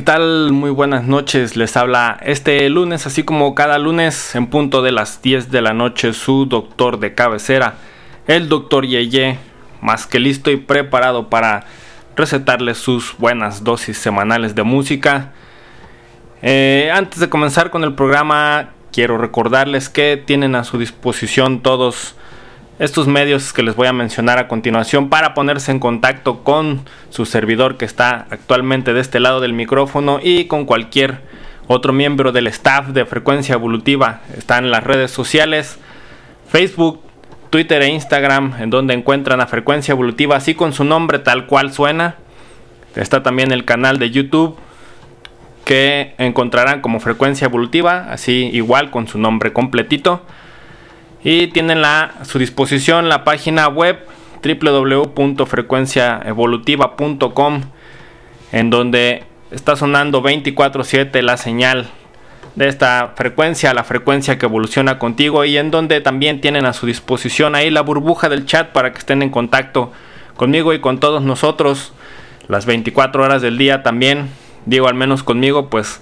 ¿qué tal? Muy buenas noches. Les habla este lunes, así como cada lunes, en punto de las 10 de la noche, su doctor de cabecera, el doctor Yeye, más que listo y preparado para recetarles sus buenas dosis semanales de música. Eh, antes de comenzar con el programa, quiero recordarles que tienen a su disposición todos estos medios que les voy a mencionar a continuación para ponerse en contacto con su servidor que está actualmente de este lado del micrófono y con cualquier otro miembro del staff de Frecuencia Evolutiva. Están en las redes sociales, Facebook, Twitter e Instagram, en donde encuentran a Frecuencia Evolutiva así con su nombre tal cual suena. Está también el canal de YouTube que encontrarán como Frecuencia Evolutiva, así igual con su nombre completito. Y tienen la, a su disposición la página web www.frecuenciaevolutiva.com en donde está sonando 24/7 la señal de esta frecuencia, la frecuencia que evoluciona contigo y en donde también tienen a su disposición ahí la burbuja del chat para que estén en contacto conmigo y con todos nosotros las 24 horas del día también, digo al menos conmigo, pues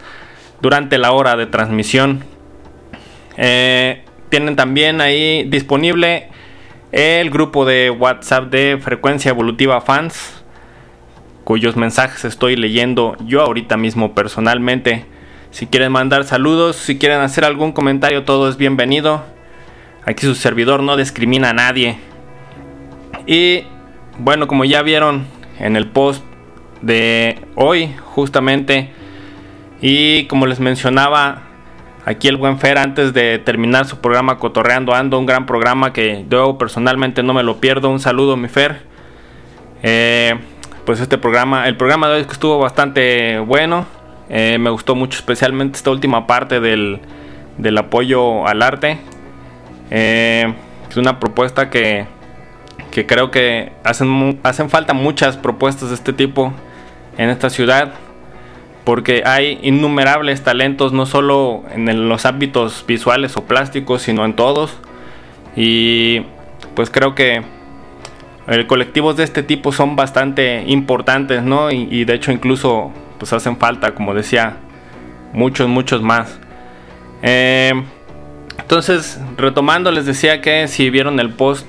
durante la hora de transmisión. Eh, tienen también ahí disponible el grupo de WhatsApp de Frecuencia Evolutiva Fans, cuyos mensajes estoy leyendo yo ahorita mismo personalmente. Si quieren mandar saludos, si quieren hacer algún comentario, todo es bienvenido. Aquí su servidor no discrimina a nadie. Y bueno, como ya vieron en el post de hoy, justamente, y como les mencionaba, aquí el buen Fer antes de terminar su programa Cotorreando Ando, un gran programa que yo personalmente no me lo pierdo. Un saludo, mi Fer. Eh, pues este programa, el programa de hoy estuvo bastante bueno. Eh, me gustó mucho, especialmente esta última parte del, del apoyo al arte. Eh, es una propuesta que, que creo que hacen, hacen falta muchas propuestas de este tipo en esta ciudad. Porque hay innumerables talentos, no solo en los ámbitos visuales o plásticos, sino en todos. Y pues creo que colectivos de este tipo son bastante importantes, ¿no? Y, y de hecho incluso pues hacen falta, como decía, muchos, muchos más. Eh, entonces, retomando, les decía que si vieron el post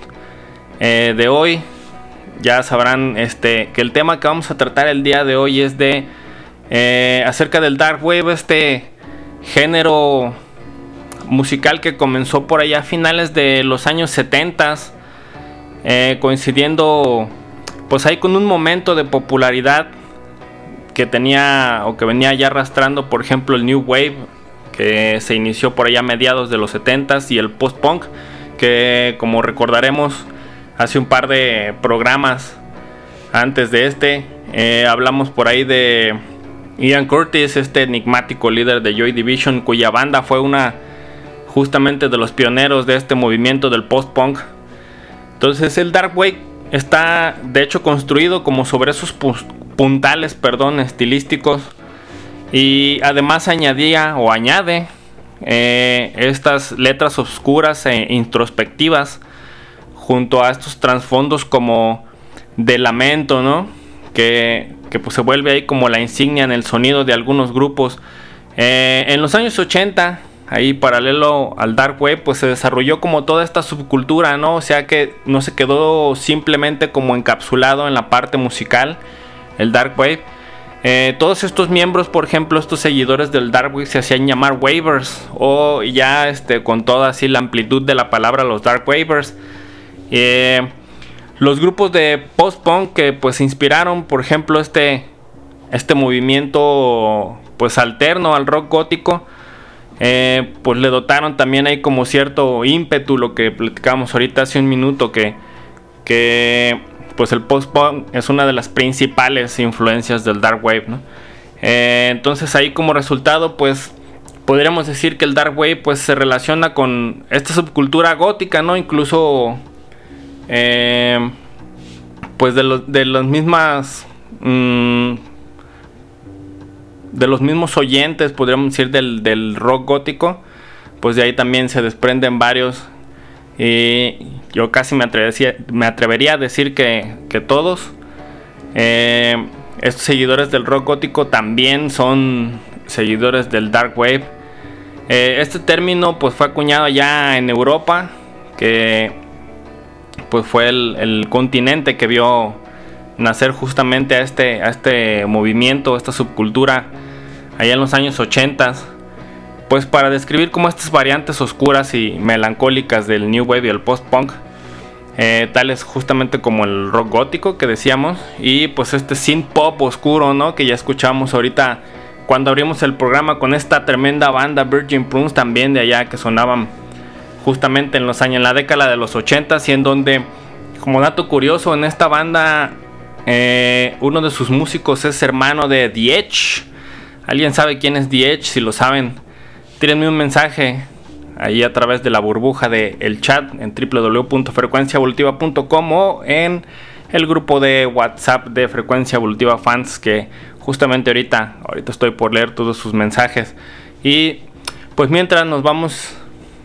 eh, de hoy, ya sabrán este, que el tema que vamos a tratar el día de hoy es de eh, acerca del dark wave, este género musical que comenzó por allá a finales de los años 70 eh, coincidiendo pues ahí con un momento de popularidad que tenía o que venía ya arrastrando por ejemplo el New Wave que se inició por allá a mediados de los 70s y el post-punk que como recordaremos hace un par de programas antes de este eh, hablamos por ahí de Ian Curtis, este enigmático líder de Joy Division cuya banda fue una justamente de los pioneros de este movimiento del post-punk entonces el Dark Wave está de hecho construido como sobre esos pu- puntales, perdón, estilísticos y además añadía o añade eh, estas letras oscuras e introspectivas junto a estos trasfondos como de lamento, ¿no? Que, pues se vuelve ahí como la insignia en el sonido de algunos grupos. Eh, en los años 80, ahí paralelo al Dark Wave, pues se desarrolló como toda esta subcultura, ¿no? O sea que no se quedó simplemente como encapsulado en la parte musical, el Dark Wave. Eh, todos estos miembros, por ejemplo, estos seguidores del Dark Wave se hacían llamar Wavers o ya este, con toda así la amplitud de la palabra los Dark Wavers. Eh, los grupos de post-punk que pues inspiraron, por ejemplo, este, este movimiento pues alterno al rock gótico, eh, pues le dotaron también ahí como cierto ímpetu, lo que platicamos ahorita hace un minuto, que, que pues el post-punk es una de las principales influencias del dark wave, ¿no? Eh, entonces ahí como resultado pues podríamos decir que el dark wave pues se relaciona con esta subcultura gótica, ¿no? Incluso eh, pues de, los de las mismas mm, de los mismos oyentes podríamos decir del, del rock gótico pues de ahí también se desprenden varios. Y yo casi me atrevería, a decir que, que todos. Eh, estos seguidores del rock gótico también son seguidores del dark wave. Eh, este término pues fue acuñado ya en Europa que pues fue el, continente que vio nacer justamente a este, a este movimiento, esta subcultura, allá en los años 80, pues para describir como estas variantes oscuras y melancólicas del New Wave y el post-punk, eh, tales justamente como el rock gótico que decíamos, y pues este synth pop oscuro, ¿no? Que ya escuchamos ahorita cuando abrimos el programa con esta tremenda banda Virgin Prunes también de allá que sonaban justamente en los años, en la década de los 80 y en donde, como dato curioso, en esta banda eh, uno de sus músicos es hermano de The Edge. ¿Alguien sabe quién es The Edge? Si lo saben, tírenme un mensaje ahí a través de la burbuja del el chat en www.frecuenciaevolutiva.com o en el grupo de WhatsApp de Frecuencia Evolutiva Fans que justamente ahorita, ahorita estoy por leer todos sus mensajes. Y pues mientras nos vamos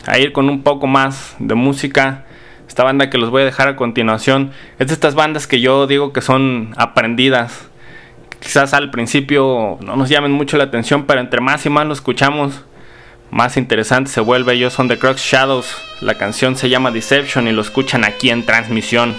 a ir con un poco más de música, esta banda que los voy a dejar a continuación es de estas bandas que yo digo que son aprendidas. Quizás al principio no nos llamen mucho la atención, pero entre más y más lo escuchamos, más interesante se vuelve. Ellos son The Crux Shadows. La canción se llama Deception y lo escuchan aquí en transmisión.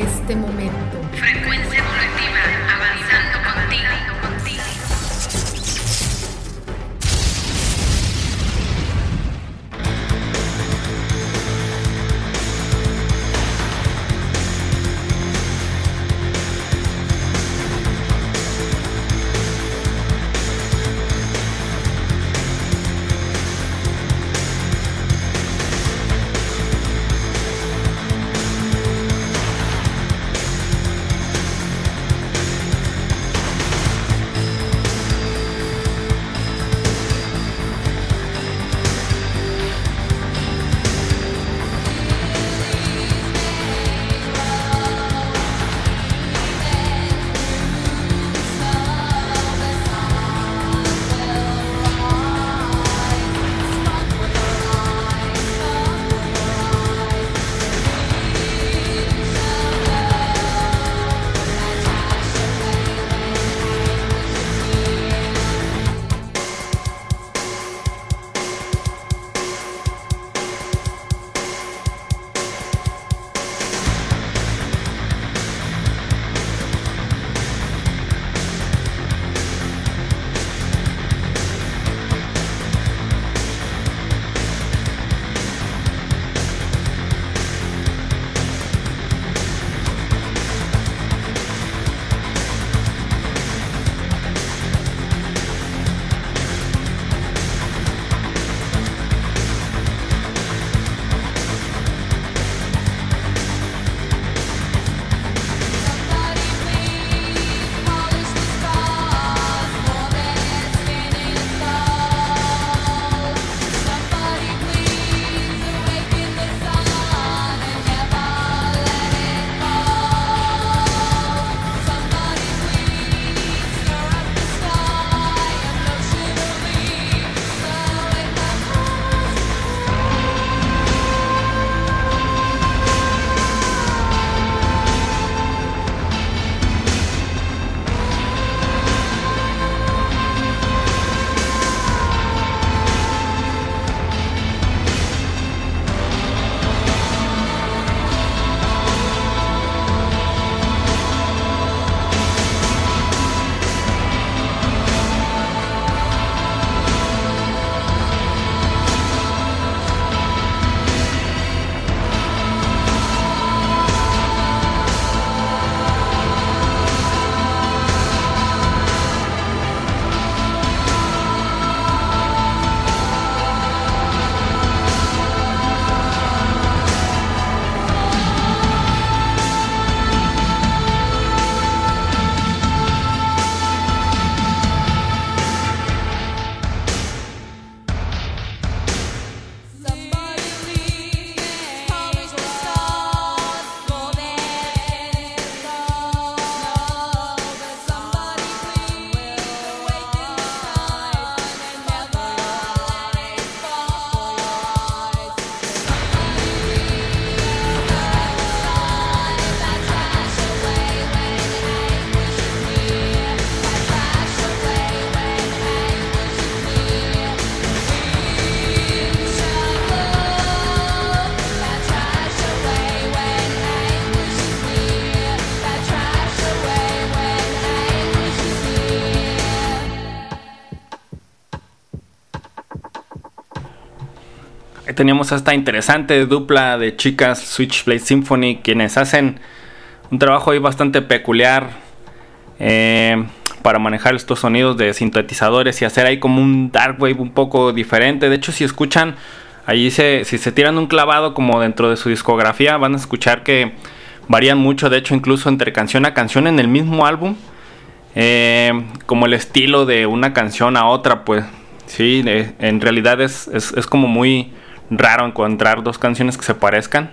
Este momento. Teníamos esta interesante dupla de chicas Switchblade Symphony quienes hacen un trabajo ahí bastante peculiar eh, para manejar estos sonidos de sintetizadores y hacer ahí como un dark wave un poco diferente. De hecho, si escuchan, ahí se, si se tiran un clavado como dentro de su discografía, van a escuchar que varían mucho, de hecho, incluso entre canción a canción en el mismo álbum. Eh, como el estilo de una canción a otra, pues sí, eh, en realidad es, es como muy raro encontrar dos canciones que se parezcan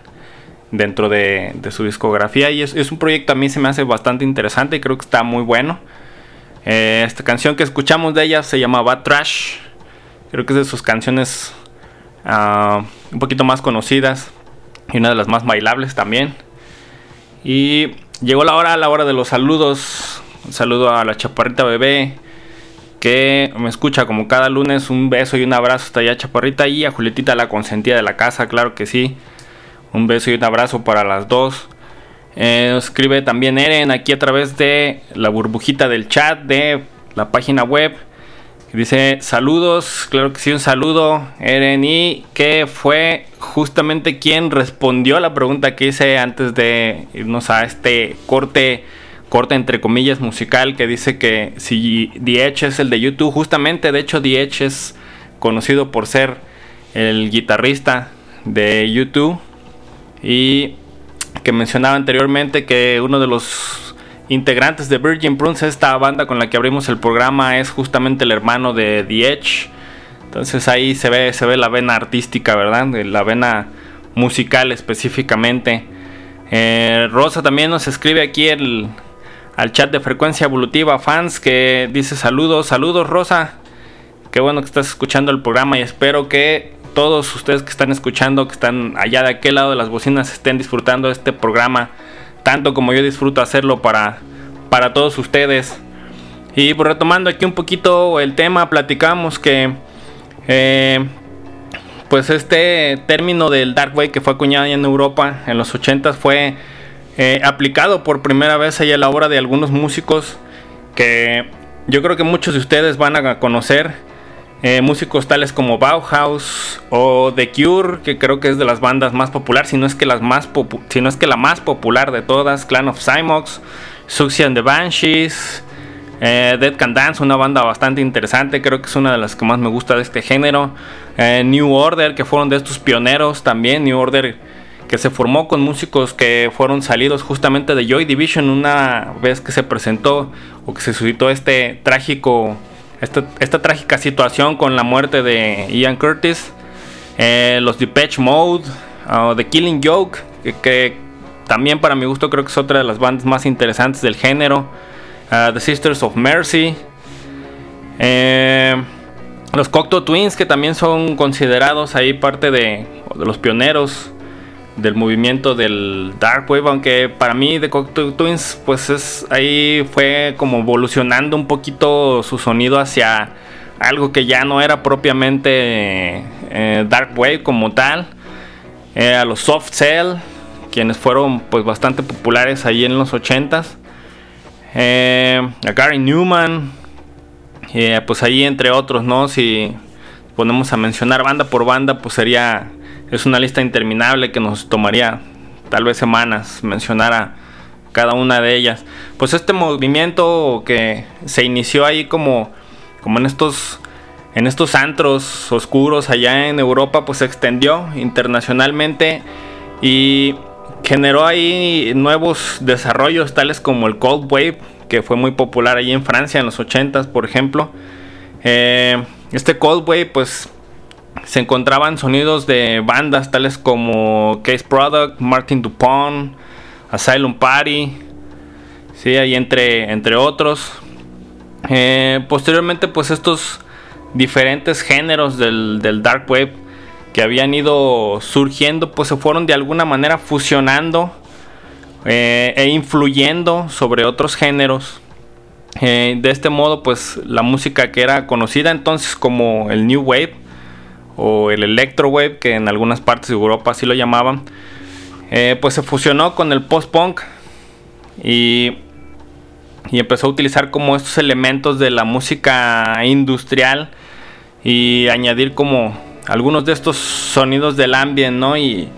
dentro de, su discografía y es, un proyecto a mí se me hace bastante interesante y creo que está muy bueno. Eh, esta canción que escuchamos de ella se llama Bad Trash, creo que es de sus canciones uh, un poquito más conocidas y una de las más bailables también. Y llegó la hora, la hora de los saludos. Un saludo a la chaparrita bebé que me escucha como cada lunes. Un beso y un abrazo hasta allá, chaparrita. Y a Julietita, la consentida de la casa, claro que sí. Un beso y un abrazo para las dos. Eh, escribe también Eren aquí a través de la burbujita del chat de la página web. Dice saludos, claro que sí, un saludo, Eren, y que fue justamente quien respondió a la pregunta que hice antes de irnos a este corte, corte entre comillas musical, que dice que si The Edge es el de YouTube, justamente, de hecho, The Edge es conocido por ser el guitarrista de YouTube, y que mencionaba anteriormente que uno de los integrantes de Virgin Prunes, esta banda con la que abrimos el programa, es justamente el hermano de The Edge. Entonces ahí se ve, se ve la vena artística, ¿verdad? La vena musical específicamente. Eh, Rosa también nos escribe aquí el, al chat de frecuencia evolutiva fans que dice saludos, saludos Rosa. Qué bueno que estás escuchando el programa y espero que todos ustedes que están escuchando, que están allá de aquel lado de las bocinas, estén disfrutando este programa tanto como yo disfruto hacerlo para, para todos ustedes. Y pues retomando aquí un poquito el tema, platicamos que eh, pues este término del dark wave que fue acuñado en Europa en los 80 fue eh, aplicado por primera vez ahí a la obra de algunos músicos que yo creo que muchos de ustedes van a conocer. Eh, músicos tales como Bauhaus o The Cure, que creo que es de las bandas más populares, si no es que, es que la más popular de todas, Clan of Cymox, Suxy and the Banshees, eh, Dead Can Dance, una banda bastante interesante, creo que es una de las que más me gusta de este género. New Order, que fueron de estos pioneros también, New Order que se formó con músicos que fueron salidos justamente de Joy Division una vez que se presentó o que se suscitó este trágico esta, esta trágica situación con la muerte de Ian Curtis, eh, los Depeche Mode, uh, The Killing Joke, que, también para mi gusto creo que es otra de las bandas más interesantes del género, uh, The Sisters of Mercy, eh, los Cocteau Twins, que también son considerados ahí parte de, de los pioneros del movimiento del dark wave aunque para mí The Cocteau Twins pues es ahí fue como evolucionando un poquito su sonido hacia algo que ya no era propiamente eh, dark wave como tal. A los soft cell quienes fueron pues bastante populares ahí en los 80s Eh, a Gary Newman eh, pues ahí entre otros no si ponemos a mencionar banda por banda pues sería es una lista interminable que nos tomaría tal vez semanas mencionar a cada una de ellas. Pues este movimiento que se inició ahí como, como en estos en estos antros oscuros allá en Europa, pues se extendió internacionalmente y generó ahí nuevos desarrollos tales como el Cold Wave, que fue muy popular ahí en Francia en los 80s, por ejemplo. Eh, este Cold Wave, pues se encontraban sonidos de bandas tales como Case Product, Martin Dupont, Asylum Party, sí, ahí entre, entre otros. Eh, posteriormente, pues estos diferentes géneros del, del Dark Wave que habían ido surgiendo, pues se fueron de alguna manera fusionando eh, e influyendo sobre otros géneros. Eh, de este modo, pues la música que era conocida entonces como el New Wave, o el Electro Wave, que en algunas partes de Europa así lo llamaban, eh, pues se fusionó con el post-punk y, y, empezó a utilizar como estos elementos de la música industrial y añadir como algunos de estos sonidos del ambient, ¿no? Y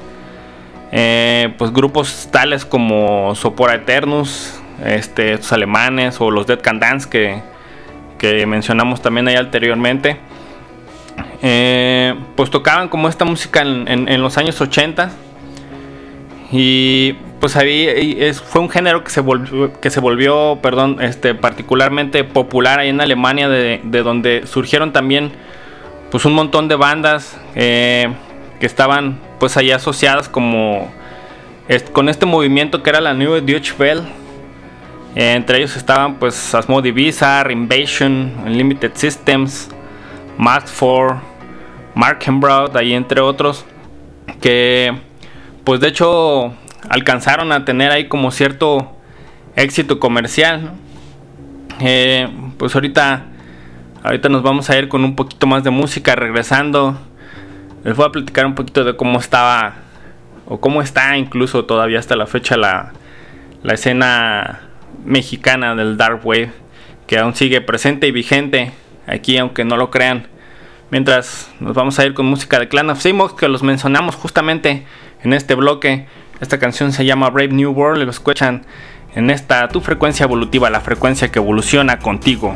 eh, pues grupos tales como Sopora Eternus, este, estos alemanes o los Dead Can Dance que, que mencionamos también ahí anteriormente. Eh, pues tocaban como esta música en, los años 80 y pues ahí fue un género que se volvió, que se volvió perdón, este, particularmente popular ahí en Alemania de, de donde surgieron también pues un montón de bandas eh, que estaban pues ahí asociadas como con este movimiento que era la New Deutsche Welle. Eh, entre ellos estaban pues Asmodee Invasion, Unlimited Systems Mark Markenbraut, ahí entre otros, que pues de hecho alcanzaron a tener ahí como cierto éxito comercial. Eh, pues ahorita, ahorita nos vamos a ir con un poquito más de música regresando. Les voy a platicar un poquito de cómo estaba o cómo está incluso todavía hasta la fecha la, la escena mexicana del dark wave que aún sigue presente y vigente aquí aunque no lo crean. Mientras nos vamos a ir con música de Clan of Simox que los mencionamos justamente en este bloque. Esta canción se llama Brave New World y lo escuchan en esta tu frecuencia evolutiva, la frecuencia que evoluciona contigo.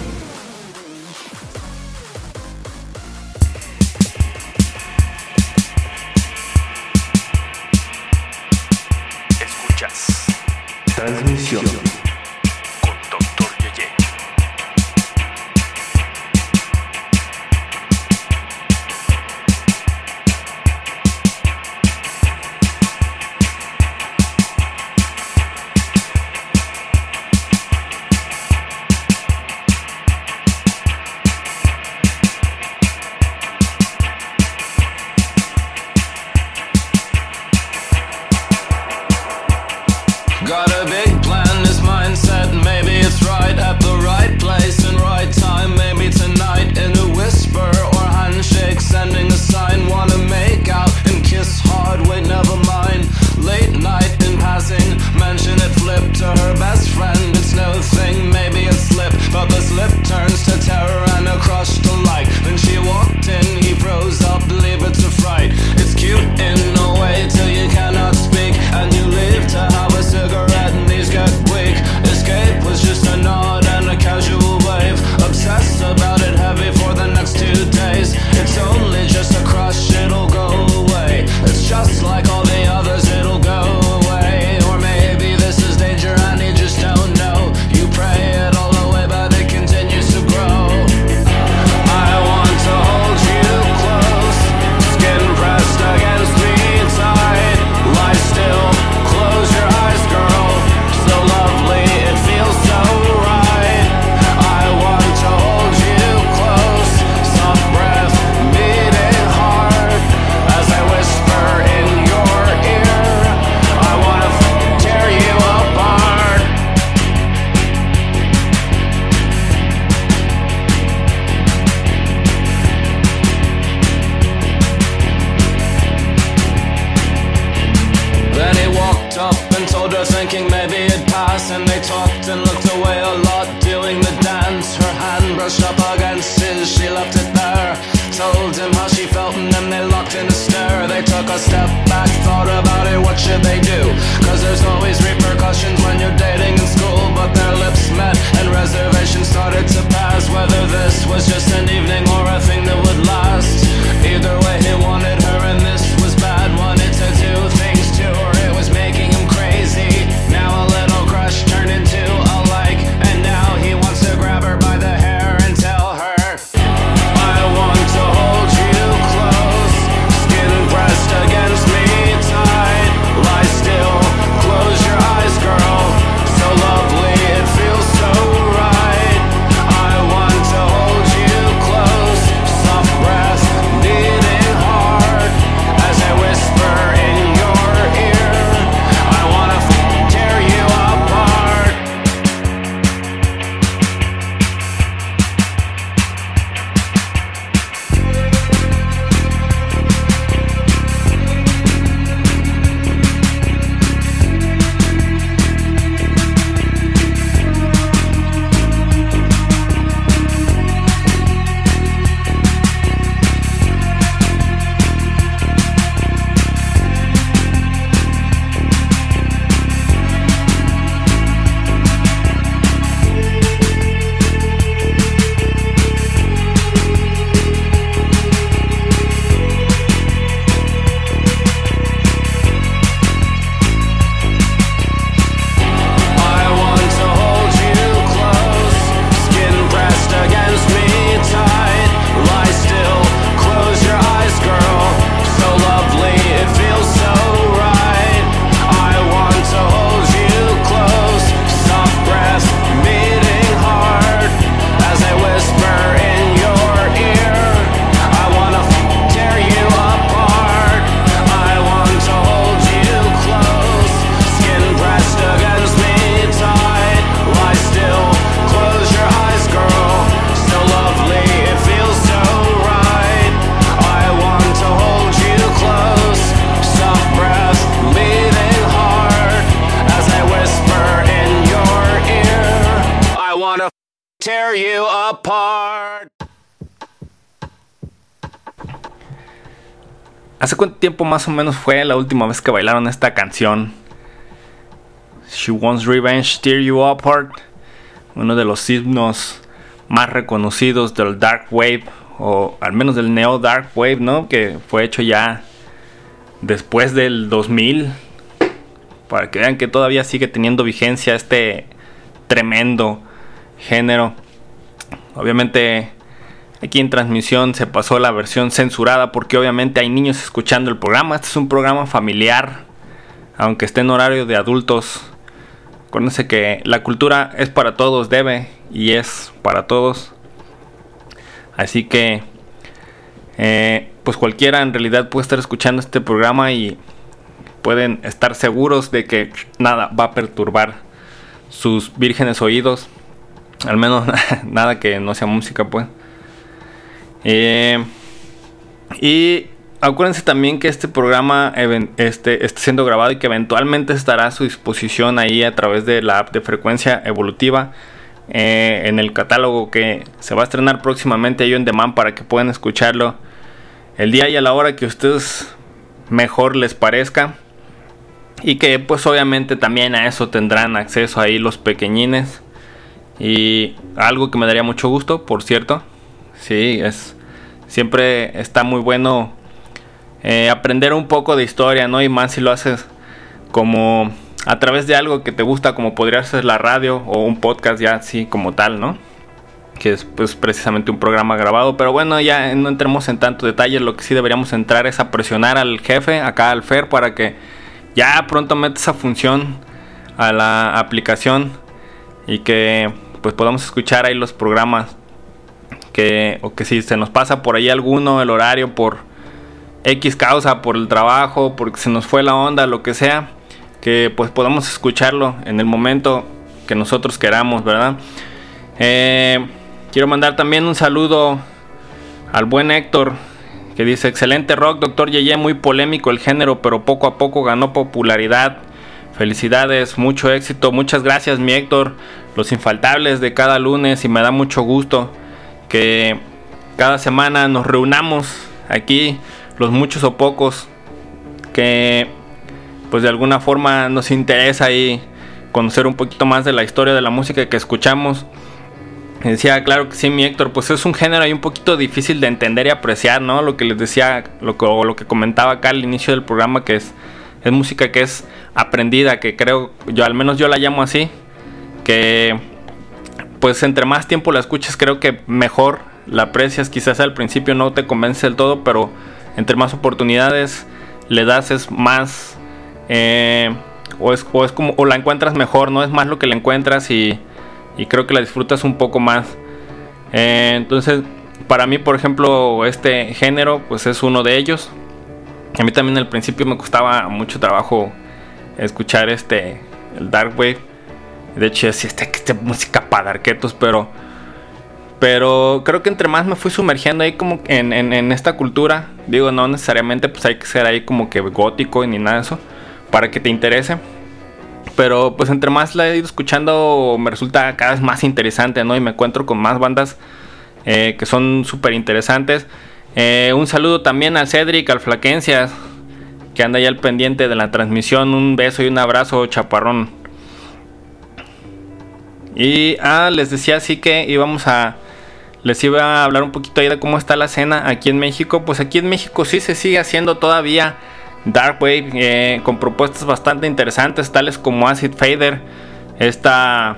¿Hace cuánto tiempo más o menos fue la última vez que bailaron esta canción? She Wants Revenge, Tear You Apart. Uno de los himnos más reconocidos del Dark Wave, o al menos del Neo Dark Wave, ¿no? Que fue hecho ya después del 2000. Para que vean que todavía sigue teniendo vigencia este tremendo género. Obviamente aquí en transmisión se pasó la versión censurada porque obviamente hay niños escuchando el programa. Este es un programa familiar, aunque esté en horario de adultos. Acuérdense que la cultura es para todos, debe y es para todos. Así que, eh, pues cualquiera en realidad puede estar escuchando este programa y pueden estar seguros de que nada va a perturbar sus vírgenes oídos. Al menos nada que no sea música, pues. Eh, y acuérdense también que este programa este, está siendo grabado y que eventualmente estará a su disposición ahí a través de la app de frecuencia evolutiva. eh, en el catálogo que se va a estrenar próximamente ahí en demand para que puedan escucharlo el día y a la hora que a ustedes mejor les parezca. Y que pues obviamente también a eso tendrán acceso ahí los pequeñines. Y algo que me daría mucho gusto, por cierto. Sí, es siempre está muy bueno eh, aprender un poco de historia, ¿no? Y más si lo haces como a través de algo que te gusta, como podría ser la radio o un podcast ya así como tal, ¿no? Que es pues precisamente un programa grabado. Pero bueno, ya no entremos en tanto detalle. Lo que sí deberíamos entrar es a presionar al jefe, acá al Fer, para que ya pronto meta esa función a la aplicación y que pues podamos escuchar ahí los programas que o que si se nos pasa por ahí alguno el horario por X causa por el trabajo porque se nos fue la onda lo que sea que pues podamos escucharlo en el momento que nosotros queramos verdad Eh, quiero mandar también un saludo al buen Héctor que dice excelente rock doctor Yeye muy polémico el género pero poco a poco ganó popularidad. Felicidades, mucho éxito, muchas gracias mi Héctor, los infaltables de cada lunes y me da mucho gusto que cada semana nos reunamos aquí, los muchos o pocos, que pues de alguna forma nos interesa ahí conocer un poquito más de la historia de la música que escuchamos. Decía, claro que sí, mi Héctor, pues es un género ahí un poquito difícil de entender y apreciar, ¿no? Lo que les decía, lo que, lo que comentaba acá al inicio del programa, que es, es música que es aprendida, que creo, yo al menos yo la llamo así, que pues entre más tiempo la escuches creo que mejor la aprecias, quizás al principio no te convence del todo, pero entre más oportunidades le das es más, eh, o, es, o es como, o la encuentras mejor, no es más lo que la encuentras y, creo que la disfrutas un poco más. Eh, entonces, para mí, por ejemplo, este género, pues es uno de ellos. A mí también al principio me costaba mucho trabajo escuchar este el dark wave. De hecho, decía este, este música para darquetos, pero pero creo que entre más me fui sumergiendo ahí como en, en, en, esta cultura, digo, no necesariamente pues hay que ser ahí como que gótico ni nada de eso para que te interese. Pero pues entre más la he ido escuchando me resulta cada vez más interesante, ¿no? Y me encuentro con más bandas eh, que son súper interesantes. Eh, un saludo también al Cedric, al Flaquencias, que anda ya al pendiente de la transmisión. Un beso y un abrazo, chaparrón. Y ah, les decía así que íbamos a. Les iba a hablar un poquito ahí de cómo está la escena aquí en México. Pues aquí en México sí se sigue haciendo todavía Dark Wave eh, con propuestas bastante interesantes, tales como Acid Fader. Esta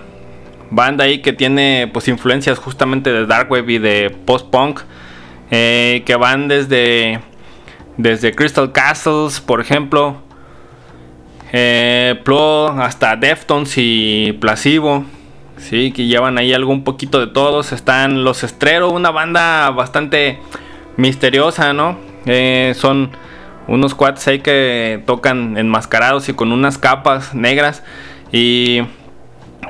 banda ahí que tiene pues influencias justamente de Dark Wave y de post-punk. Eh, que van desde, desde Crystal Castles, por ejemplo. Eh, hasta Deftones y Placebo. Sí, que llevan ahí algo un poquito de todos. Están Los Estrero, una banda bastante misteriosa, ¿no? Eh, son unos cuates ahí que tocan enmascarados y con unas capas negras. Y,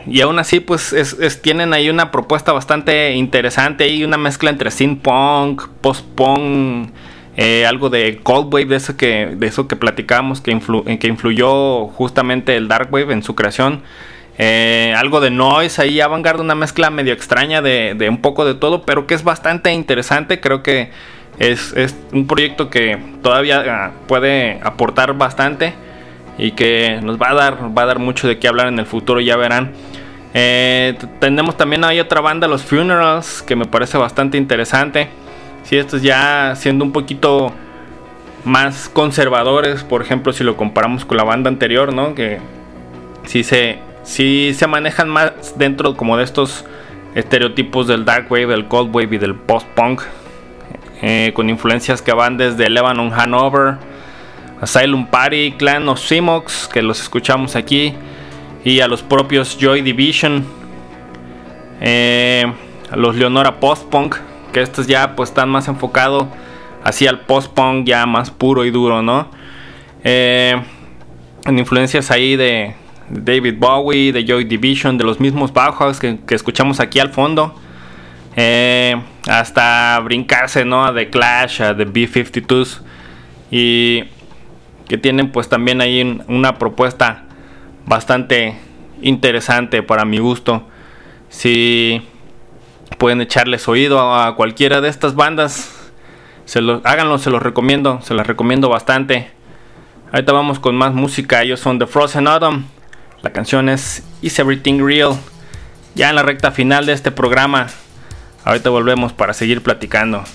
y aún así, pues es, tienen ahí una propuesta bastante interesante. Hay una mezcla entre synth punk, post punk. Eh, algo de cold wave de eso que de eso que platicamos que, que influyó justamente el dark wave en su creación Eh, algo de noise ahí, avant-garde, una mezcla medio extraña de, un poco de todo, pero que es bastante interesante. Creo que es, un proyecto que todavía ah, puede aportar bastante y que nos va a dar, va a dar mucho de qué hablar en el futuro, ya verán. Eh, tenemos también ahí otra banda, los Funerals, que me parece bastante interesante. Si estos ya siendo un poquito más conservadores, por ejemplo, si lo comparamos con la banda anterior, ¿no? Que sí se, sí se manejan más dentro como de estos estereotipos del dark wave, del cold wave y del post punk, eh, con influencias que van desde Lebanon, Hanover, Asylum Party, Clan of Simox, que los escuchamos aquí, y a los propios Joy Division, eh, a los Leonora Post Punk, que estos ya pues están más enfocados hacia el post punk ya más puro y duro, ¿no? Eh, en influencias ahí de David Bowie, de Joy Division, de los mismos Bauhaus que, escuchamos aquí al fondo. Eh, hasta brincarse, ¿no? A The Clash, a The B-52s. Y que tienen pues también ahí un- una propuesta bastante interesante para mi gusto. Si pueden echarles oído a, cualquiera de estas bandas, se lo, háganlo, se los recomiendo, se las recomiendo bastante. Ahorita vamos con más música, ellos son The Frozen Autumn. La canción es Is Everything Real. Ya en la recta final de este programa. Ahorita volvemos para seguir platicando.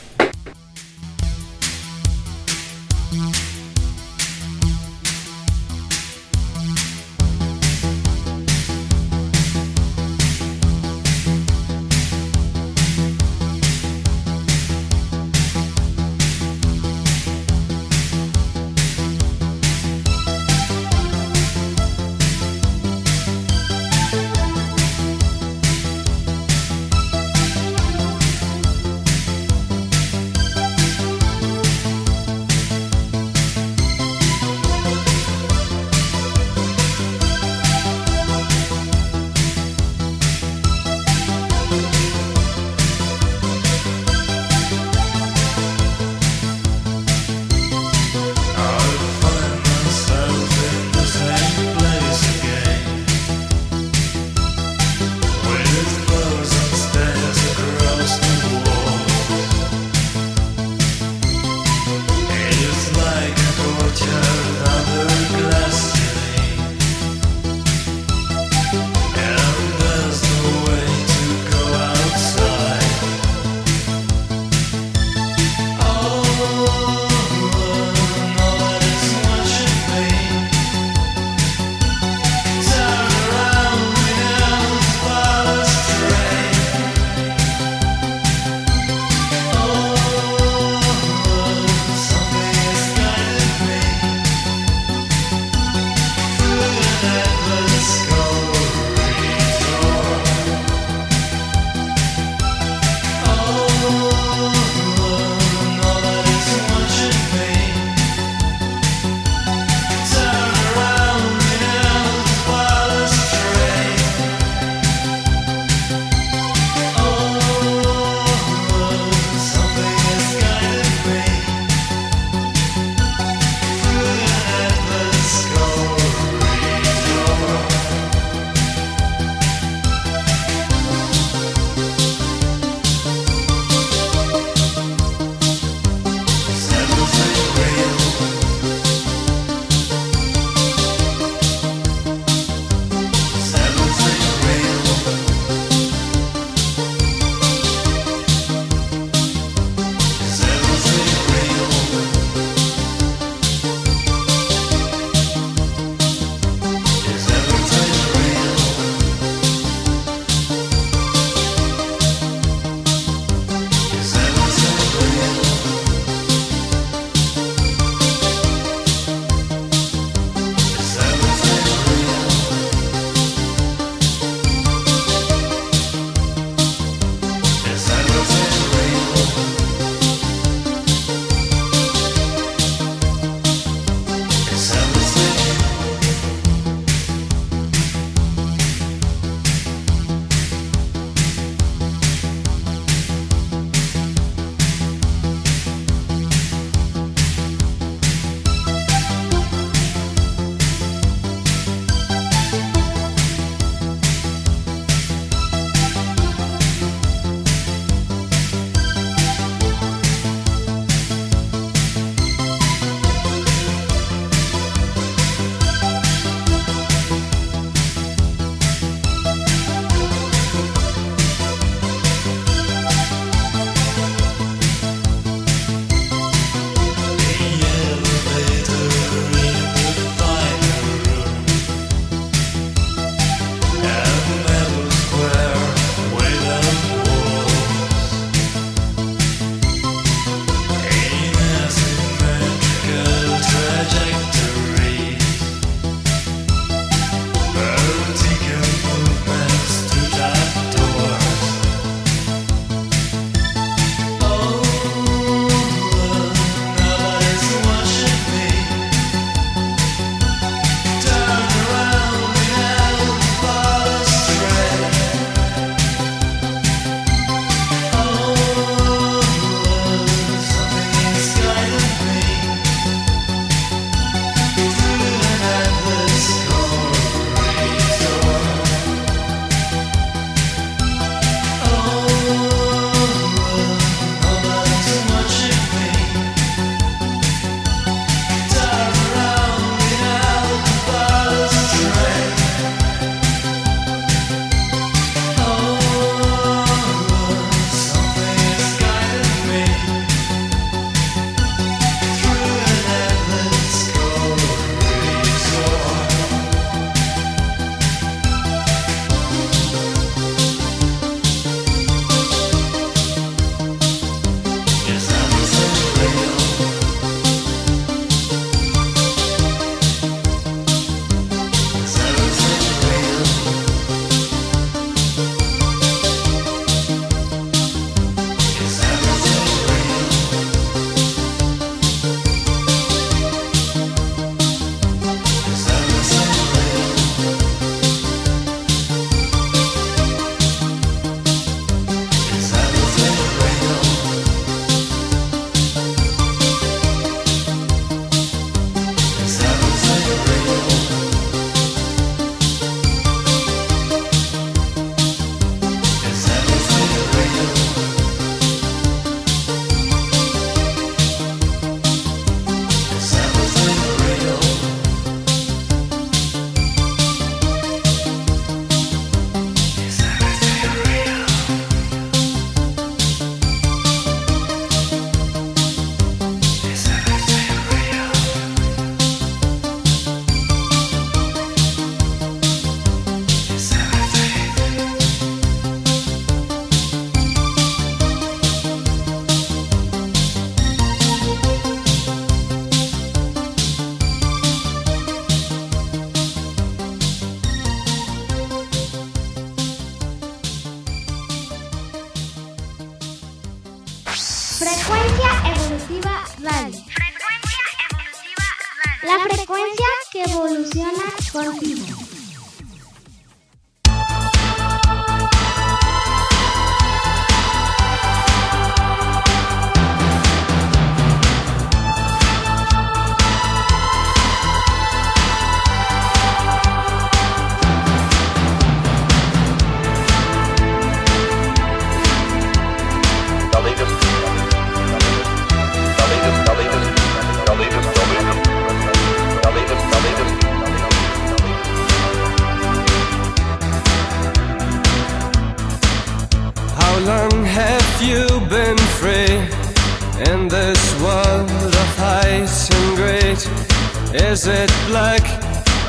Is it black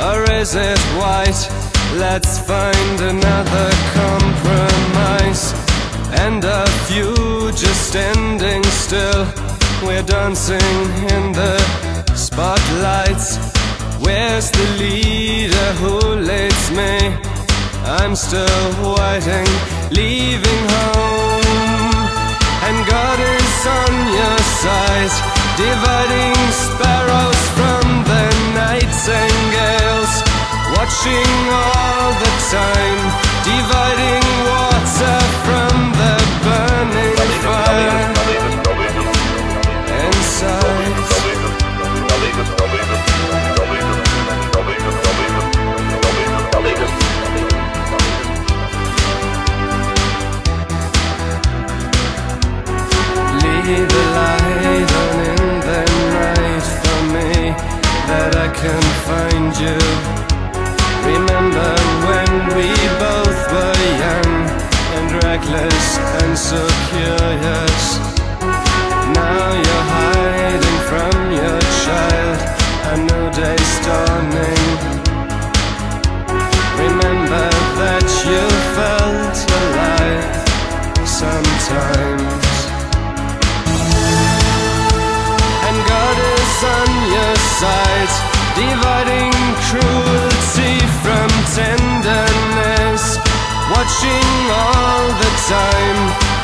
or is it white? Let's find another compromise. And a few just standing still. We're dancing in the spotlights. Where's the leader who leads me? I'm still waiting, leaving home. And God is on your side, dividing sparrows from the nightingales. Watching all the time, dividing water from the burning fire. Inside. Leave the light that I can find you. Remember when we both were young and reckless and so curious. Now you're hiding from your child. A new tenderness. Watching all the time,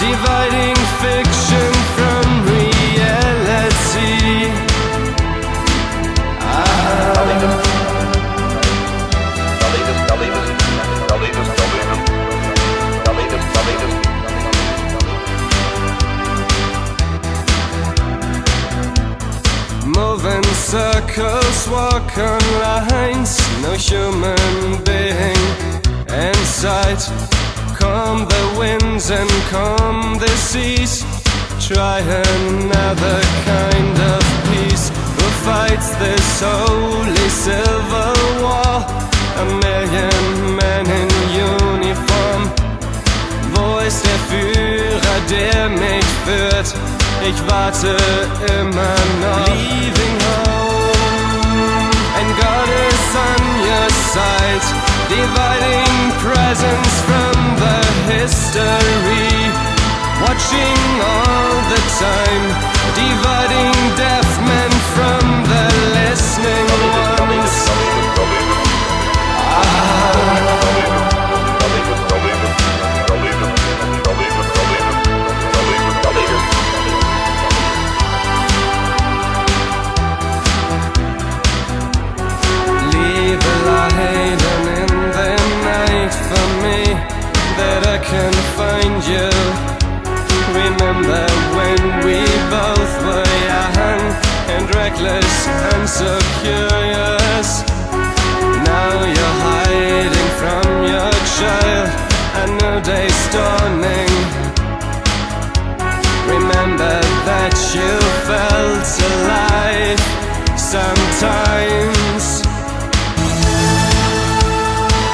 dividing fiction from reality. Ah. Circles, walk on lines, no human being in sight. Calm the winds and calm the seas. Try another kind of peace. Who fights this holy civil war? A million men in uniform. Wo ist der Führer, der mich führt? Ich warte immer noch. Leaving home, is on your side, dividing presence from the history. Watching all the time, dividing deaf men from the you. Remember when we both were young and reckless and so curious. Now you're hiding from your child. A new day's dawning. Remember that you felt alive sometimes.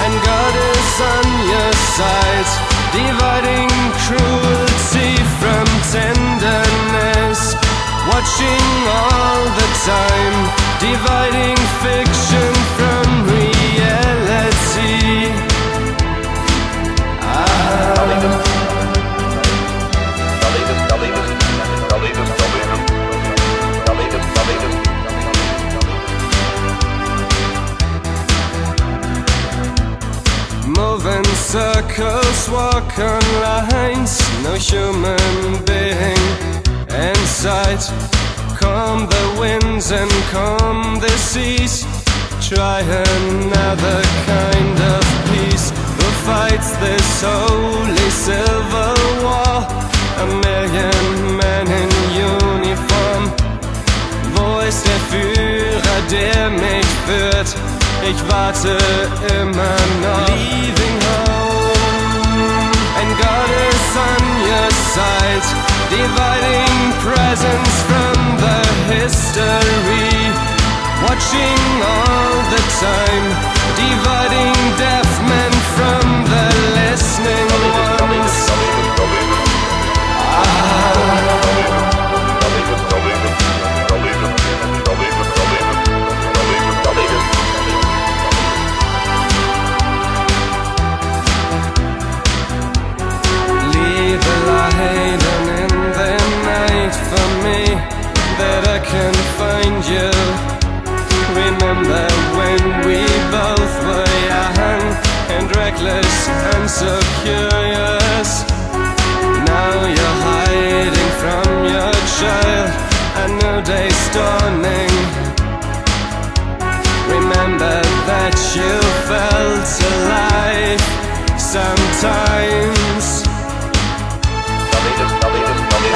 And God is on your side, dividing tenderness. Watching all the time, dividing fiction from reality. Move in circles, walk on lines, no human being sight. Calm the winds and calm the seas. Try another kind of peace who fights this holy civil war. A million men in uniform. Wo ist der Führer, der mich führt? Ich warte immer noch. Leaving home, and God is on your side. Dividing presence from the history. Watching all the time. Dividing deaf men for me that I can find you. Remember when we both were young and reckless and so curious. Now you're hiding from your child. A new day's dawning. Remember that you felt alive sometimes.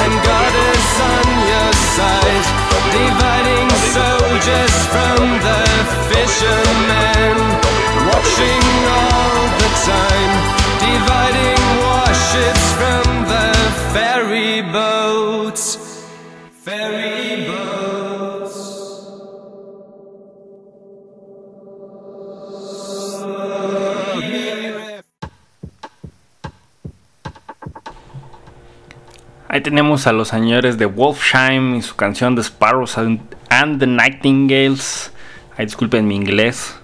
And God is on your side, dividing soldiers from the fishermen, watching all the time, dividing warships from the ferry boats. Ferry Ahí tenemos a los señores de Wolfsheim y su canción The Sparrows and, the Nightingales. Ahí disculpen mi inglés.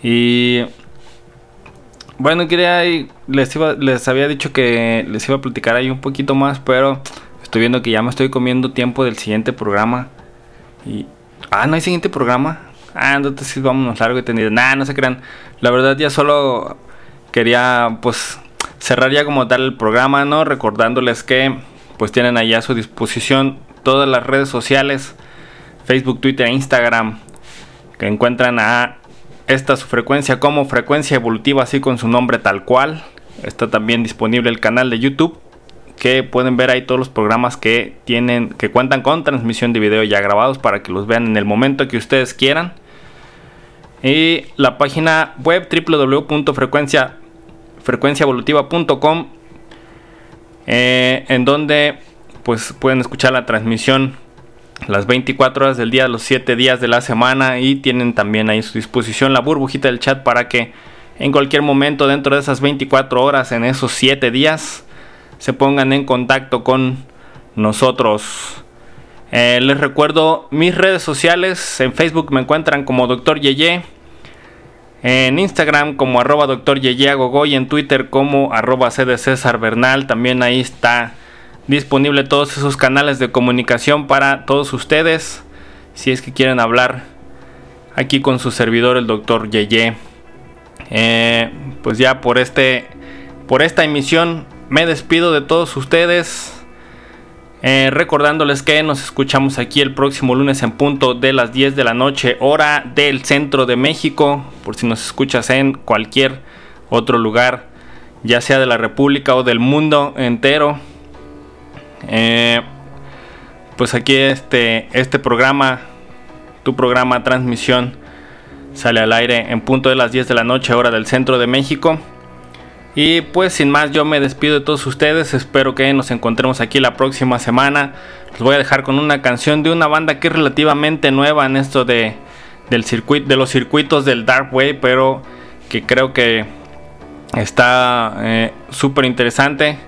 Y bueno, quería les les había dicho que les iba a platicar ahí un poquito más, pero estoy viendo que ya me estoy comiendo tiempo del siguiente programa. Y ah, no hay siguiente programa. Ah, entonces sí vámonos largo y tendido. Nah, no se crean. La verdad ya solo quería pues cerrar ya como tal el programa, ¿no? Recordándoles que pues tienen allá a su disposición todas las redes sociales, Facebook, Twitter, Instagram, que encuentran a esta su frecuencia como frecuencia evolutiva, así con su nombre tal cual. Está también disponible el canal de YouTube, que pueden ver ahí todos los programas que tienen, que cuentan con transmisión de video ya grabados para que los vean en el momento que ustedes quieran. Y la página web www.frecuencia frecuenciaevolutiva.com eh, en donde pues pueden escuchar la transmisión las 24 horas del día, los 7 días de la semana y tienen también ahí a su disposición la burbujita del chat para que en cualquier momento dentro de esas 24 horas, en esos 7 días, se pongan en contacto con nosotros. Eh, les recuerdo mis redes sociales, en Facebook me encuentran como Dr. Yeye, en Instagram como arroba doctor Yeyeagogo y en Twitter como arroba de César Bernal. También ahí está disponible todos esos canales de comunicación para todos ustedes. Si es que quieren hablar aquí con su servidor el doctor Yeye. Eh, pues ya por este por esta emisión me despido de todos ustedes. Eh, recordándoles que nos escuchamos aquí el próximo lunes en punto de las 10 de la noche, hora del centro de México. Por si nos escuchas en cualquier otro lugar, ya sea de la República o del mundo entero. Eh, pues aquí este, este programa, tu programa transmisión, sale al aire en punto de las 10 de la noche, hora del centro de México. Y pues sin más yo me despido de todos ustedes, espero que nos encontremos aquí la próxima semana. Los voy a dejar con una canción de una banda que es relativamente nueva en esto de, del de los circuitos del Dark Way, pero que creo que está eh, súper interesante.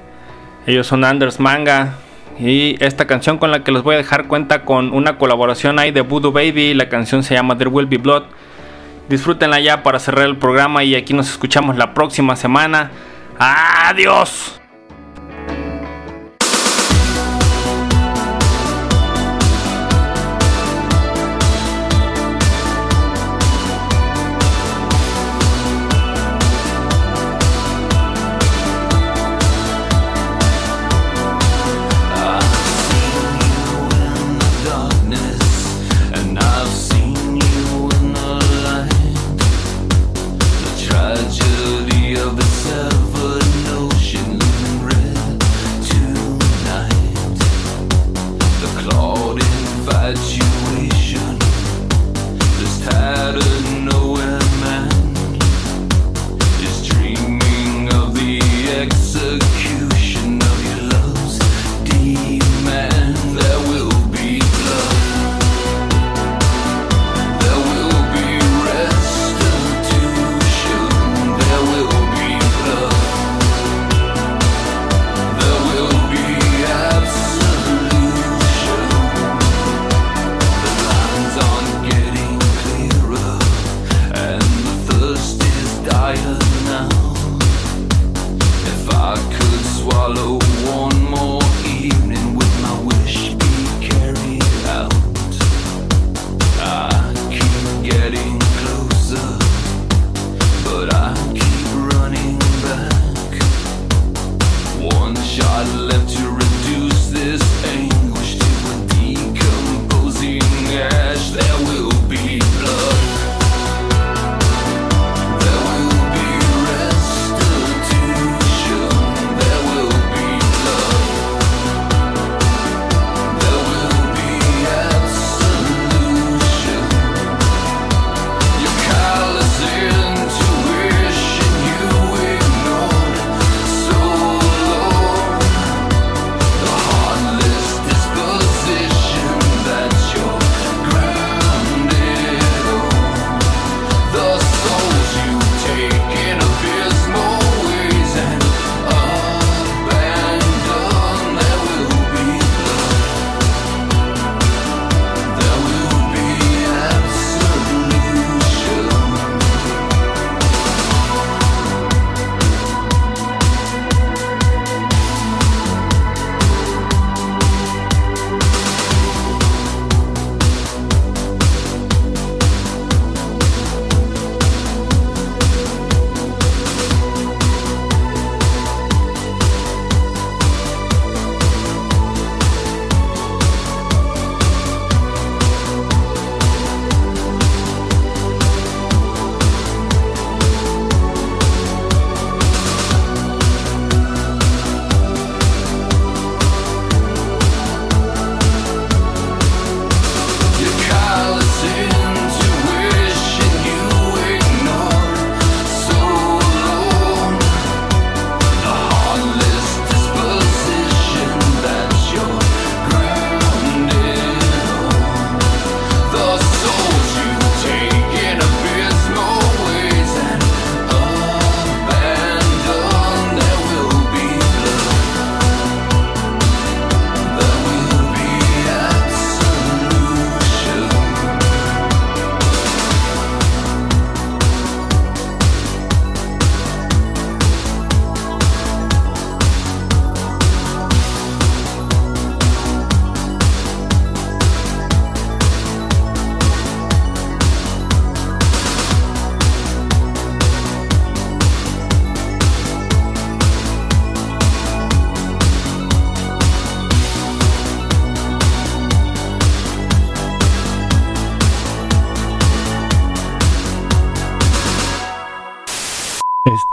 Ellos son Anders Manga y esta canción con la que les voy a dejar cuenta con una colaboración ahí de Voodoo Baby. La canción se llama There Will Be Blood. Disfrútenla ya para cerrar el programa y aquí nos escuchamos la próxima semana. Adiós.